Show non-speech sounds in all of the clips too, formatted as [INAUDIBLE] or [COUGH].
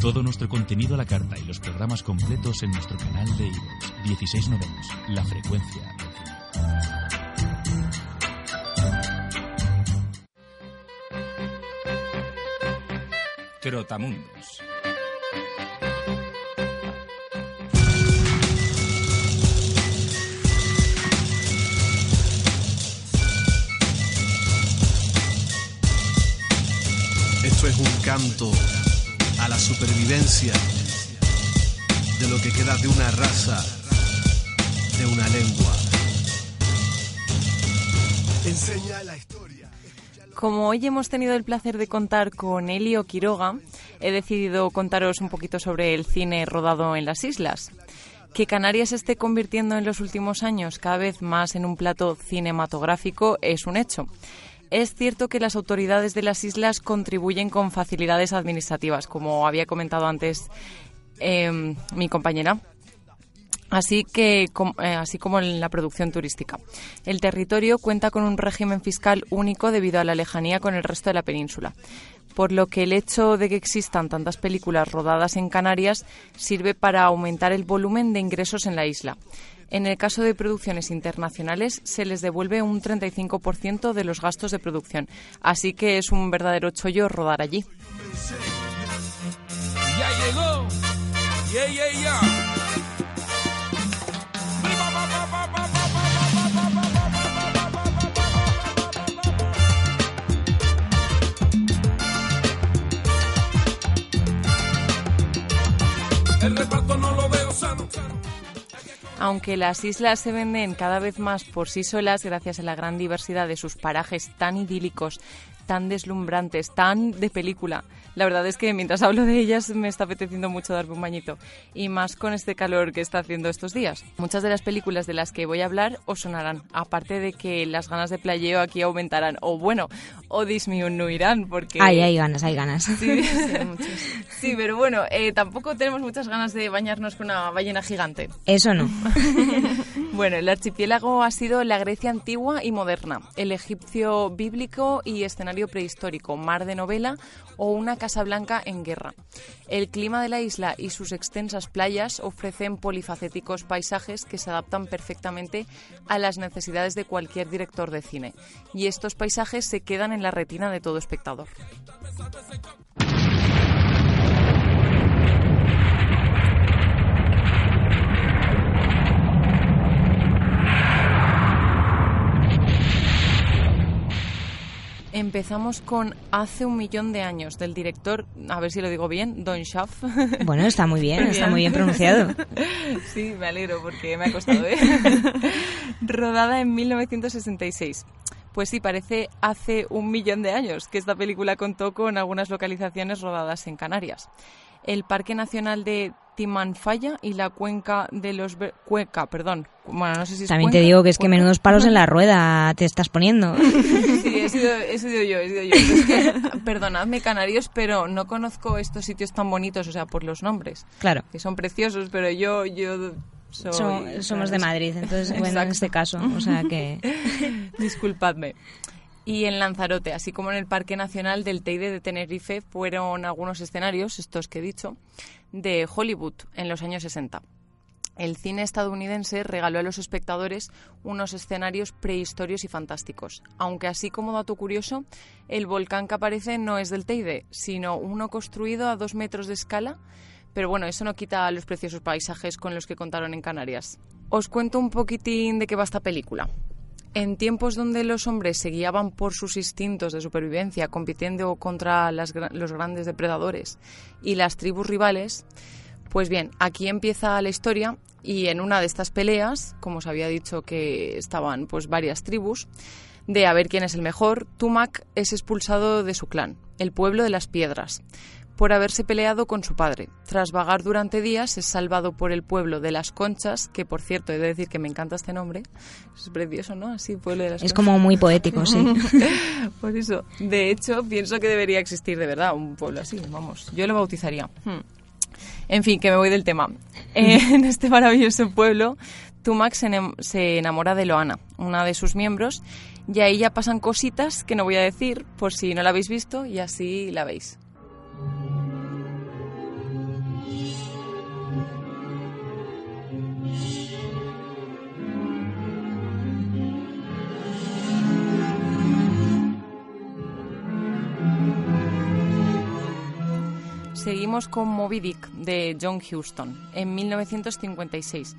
Todo nuestro contenido a la carta y los programas completos en nuestro canal de iVoox 1690, La Frecuencia. Trotamundos. Esto es un canto la supervivencia de lo que queda de una raza, de una lengua. Enseña la historia. Como hoy hemos tenido el placer de contar con Elio Quiroga, he decidido contaros un poquito sobre el cine rodado en las islas. Que Canarias se esté convirtiendo en los últimos años cada vez más en un plato cinematográfico es un hecho. Es cierto que las autoridades de las islas contribuyen con facilidades administrativas, como había comentado antes eh, mi compañera. Así, que, eh, así como en la producción turística. El territorio cuenta con un régimen fiscal único debido a la lejanía con el resto de la península, por lo que el hecho de que existan tantas películas rodadas en Canarias sirve para aumentar el volumen de ingresos en la isla. En el caso de producciones internacionales, se les devuelve un 35% de los gastos de producción, así que es un verdadero chollo rodar allí. ¡Ya llegó! Aunque las islas se venden cada vez más por sí solas gracias a la gran diversidad de sus parajes tan idílicos, tan deslumbrantes, tan de película. La verdad es que mientras hablo de ellas me está apeteciendo mucho darme un bañito. Y más con este calor que está haciendo estos días. Muchas de las películas de las que voy a hablar os sonarán. Aparte de que las ganas de playeo aquí aumentarán. O bueno, o disminuirán porque... Ay, hay ganas, hay ganas. Sí, [LAUGHS] sí, pero bueno, eh, tampoco tenemos muchas ganas de bañarnos con una ballena gigante. Eso no. [LAUGHS] Bueno, el archipiélago ha sido la Grecia antigua y moderna, el egipcio bíblico y escenario prehistórico, mar de novela o una Casa Blanca en guerra. El clima de la isla y sus extensas playas ofrecen polifacéticos paisajes que se adaptan perfectamente a las necesidades de cualquier director de cine. Y estos paisajes se quedan en la retina de todo espectador. Empezamos con Hace un millón de años del director, a ver si lo digo bien, Don Schaff. Bueno, está muy bien, está muy bien pronunciado. [LAUGHS] Sí, me alegro porque me ha costado, ¿eh? [LAUGHS] Rodada en 1966. Pues sí, parece hace un millón de años que esta película contó con algunas localizaciones rodadas en Canarias. El Parque Nacional de Timanfaya y la cuenca de los... Ver- Cuenca, perdón. Bueno, no sé si es También te digo que es que menudos palos en la [LAUGHS] rueda te estás poniendo. [LAUGHS] Sí, he sido, he sido yo, he sido yo. Es que, perdonadme, canarios, pero no conozco estos sitios tan bonitos, o sea, por los nombres. Claro. Que son preciosos, pero yo, yo soy... So- somos de. Madrid, entonces, bueno, en este caso, o sea que... [LAUGHS] Disculpadme. Y en Lanzarote, así como en el Parque Nacional del Teide de Tenerife, fueron algunos escenarios, estos que he dicho, de Hollywood en los años 60. El cine estadounidense regaló a los espectadores unos escenarios prehistorios y fantásticos. Aunque así como dato curioso, el volcán que aparece no es del Teide, sino uno construido a dos metros de escala. Pero bueno, eso no quita los preciosos paisajes con los que contaron en Canarias. Os cuento un poquitín de qué va esta película. En tiempos donde los hombres se guiaban por sus instintos de supervivencia, compitiendo contra los grandes depredadores y las tribus rivales, pues bien, aquí empieza la historia y en una de estas peleas, como os había dicho que estaban pues varias tribus, de a ver quién es el mejor, Tumac es expulsado de su clan, el pueblo de las piedras, por haberse peleado con su padre. Tras vagar durante días, es salvado por el pueblo de Las Conchas, que por cierto, he de decir que me encanta este nombre. Es precioso, ¿no? Así, pueblo de las Es Conchas. como muy poético, sí. [LAUGHS] Por eso, de hecho, pienso que debería existir de verdad un pueblo así, vamos. Yo lo bautizaría. Hmm. En fin, que me voy del tema. [LAUGHS] Eh, en este maravilloso pueblo, Tumac se enamora de Loana, una de sus miembros, y ahí ya pasan cositas que no voy a decir por si no la habéis visto y así la veis. Seguimos con Moby Dick de John Huston en 1956.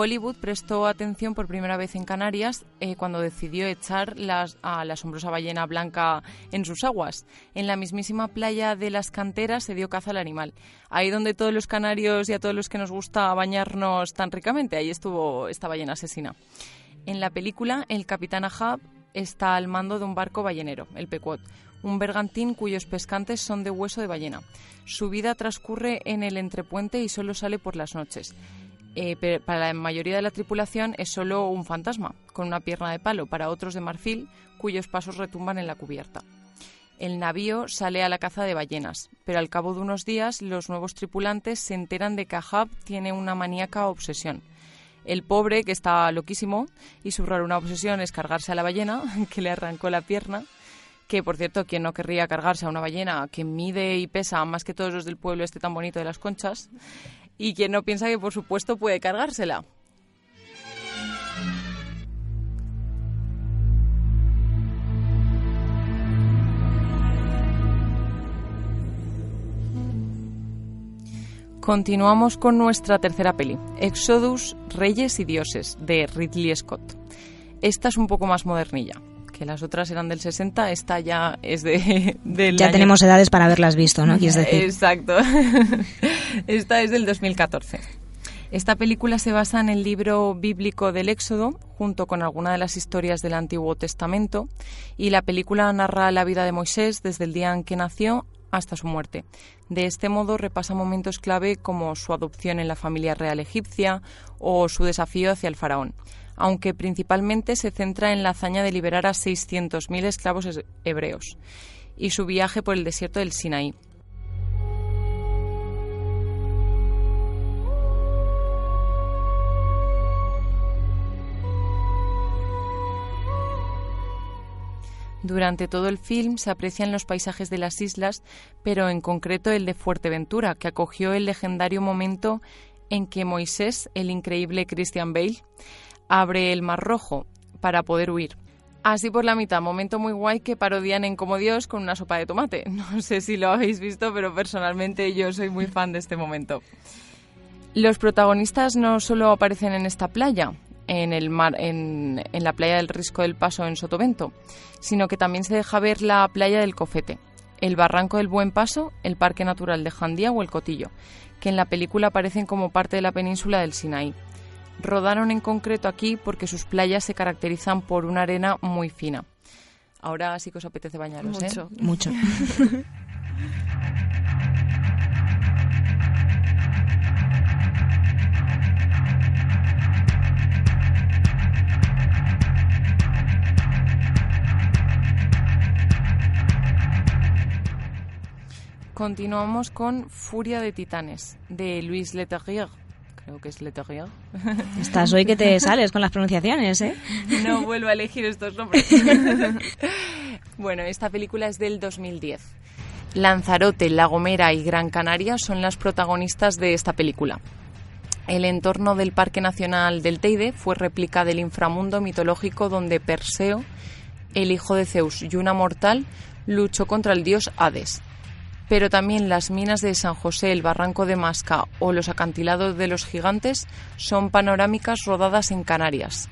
Hollywood prestó atención por primera vez en Canarias eh, cuando decidió echar a la asombrosa ballena blanca en sus aguas. En la mismísima playa de las canteras se dio caza al animal. Ahí donde todos los canarios y a todos los que nos gusta bañarnos tan ricamente, ahí estuvo esta ballena asesina. En la película, el capitán Ahab está al mando de un barco ballenero, el Pequot, un bergantín cuyos pescantes son de hueso de ballena. Su vida transcurre en el entrepuente y solo sale por las noches. Eh, para la mayoría de la tripulación es solo un fantasma, con una pierna de palo, para otros de marfil, cuyos pasos retumban en la cubierta. El navío sale a la caza de ballenas, pero al cabo de unos días los nuevos tripulantes se enteran de que Ahab tiene una maníaca obsesión. El pobre, que está loquísimo, y su rara una obsesión es cargarse a la ballena, [LAUGHS] que le arrancó la pierna, que por cierto, quien no querría cargarse a una ballena que mide y pesa más que todos los del pueblo este tan bonito de las conchas, y quien no piensa que por supuesto puede cargársela. Continuamos con nuestra tercera peli, Exodus, Reyes y Dioses, de Ridley Scott. Esta es un poco más modernilla, que las otras eran del 60, esta ya es de, [LAUGHS] del Ya año- tenemos edades para haberlas visto, ¿no? Quieres decir. Exacto. [LAUGHS] Esta es del 2014. Esta película se basa en el libro bíblico del Éxodo, junto con algunas de las historias del Antiguo Testamento, y la película narra la vida de Moisés desde el día en que nació hasta su muerte. De este modo repasa momentos clave como su adopción en la familia real egipcia o su desafío hacia el faraón, aunque principalmente se centra en la hazaña de liberar a 600.000 esclavos es- hebreos y su viaje por el desierto del Sinaí. Durante todo el film se aprecian los paisajes de las islas, pero en concreto el de Fuerteventura, que acogió el legendario momento en que Moisés, el increíble Christian Bale, abre el Mar Rojo para poder huir. Así por la mitad, momento muy guay que parodian en Como Dios con una sopa de tomate. [LAUGHS] No sé si lo habéis visto, pero personalmente yo soy muy fan de este momento. Los protagonistas no solo aparecen en esta playa, en, el mar, en, en la playa del Risco del Paso en Sotavento, sino que también se deja ver la playa del Cofete, el barranco del Buen Paso, el Parque Natural de Jandía o el Cotillo, que en la película aparecen como parte de la península del Sinaí. Rodaron en concreto aquí porque sus playas se caracterizan por una arena muy fina. Ahora sí que os apetece bañaros, ¿eh? Mucho. [LAUGHS] Continuamos con Furia de Titanes, de Luis Leterrier. Creo que es Leterrier. [LAUGHS] Estás hoy que te sales con las pronunciaciones, ¿eh? [LAUGHS] No vuelvo a elegir estos nombres. [LAUGHS] bueno, esta película es del 2010. Lanzarote, La Gomera y Gran Canaria son las protagonistas de esta película. El entorno del Parque Nacional del Teide fue réplica del inframundo mitológico donde Perseo, el hijo de Zeus y una mortal, luchó contra el dios Hades. Pero también las minas de San José, el barranco de Masca o los acantilados de los gigantes son panorámicas rodadas en Canarias.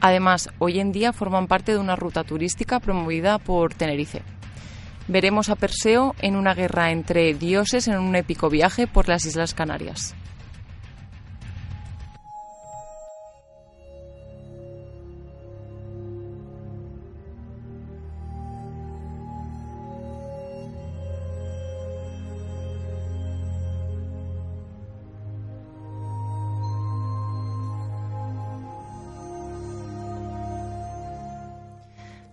Además, hoy en día forman parte de una ruta turística promovida por Tenerife. Veremos a Perseo en una guerra entre dioses en un épico viaje por las Islas Canarias.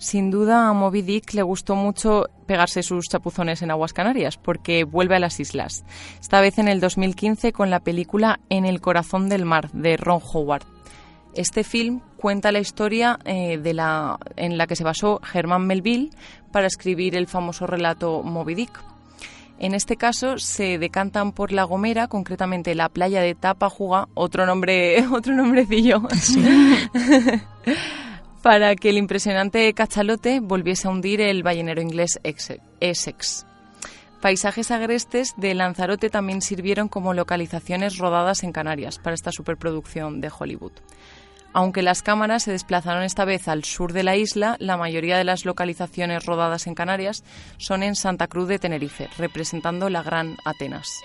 Sin duda a Moby Dick le gustó mucho pegarse sus chapuzones en aguas canarias porque vuelve a las islas, esta vez en el 2015 con la película En el corazón del mar de Ron Howard. Este film cuenta la historia eh, de la, en la que se basó Herman Melville para escribir el famoso relato Moby Dick. En este caso se decantan por La Gomera, concretamente la playa de Tapajuga, otro nombre, [LAUGHS] otro nombrecillo, [LAUGHS] para que el impresionante cachalote volviese a hundir el ballenero inglés Essex. Paisajes agrestes de Lanzarote también sirvieron como localizaciones rodadas en Canarias para esta superproducción de Hollywood. Aunque las cámaras se desplazaron esta vez al sur de la isla, la mayoría de las localizaciones rodadas en Canarias son en Santa Cruz de Tenerife, representando la Gran Atenas.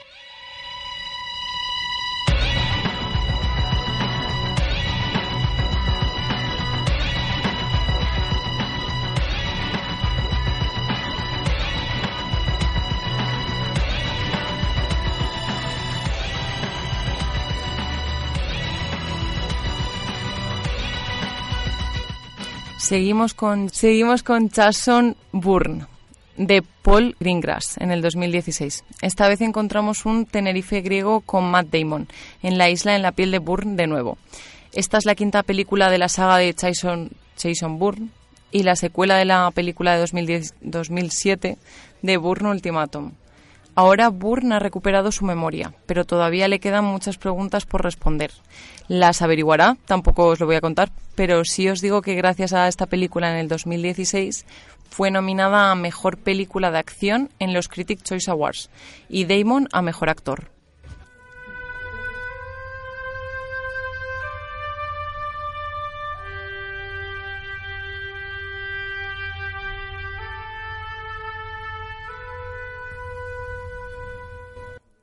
Seguimos con, seguimos con Bourne de Paul Greengrass en el 2016. Esta vez encontramos un Tenerife griego con Matt Damon en la isla en la piel de Bourne de nuevo. Esta es la quinta película de la saga de Jason, Jason Bourne y la secuela de la película de 2010, 2007 de Bourne Ultimatum. Ahora Bourne ha recuperado su memoria, pero todavía le quedan muchas preguntas por responder. Las averiguará, tampoco os lo voy a contar, pero sí os digo que gracias a esta película en el 2016 fue nominada a Mejor Película de Acción en los Critic Choice Awards y Damon a Mejor Actor.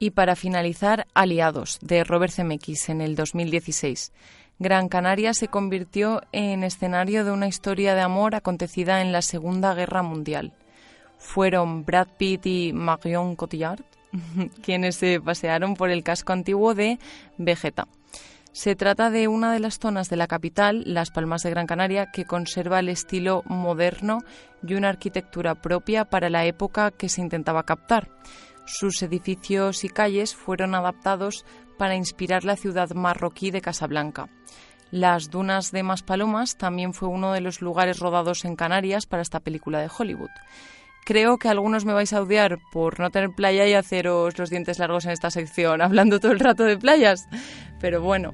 Y para finalizar, Aliados, de Robert Zemeckis, en el 2016. Gran Canaria se convirtió en escenario de una historia de amor acontecida en la Segunda Guerra Mundial. Fueron Brad Pitt y Marion Cotillard [LAUGHS] quienes se pasearon por el casco antiguo de Vegeta. Se trata de una de las zonas de la capital, Las Palmas de Gran Canaria, que conserva el estilo moderno y una arquitectura propia para la época que se intentaba captar. Sus edificios y calles fueron adaptados para inspirar la ciudad marroquí de Casablanca. Las dunas de Maspalomas también fue uno de los lugares rodados en Canarias para esta película de Hollywood. Creo que algunos me vais a odiar por no tener playa y haceros los dientes largos en esta sección, [LAUGHS] hablando todo el rato de playas, pero bueno,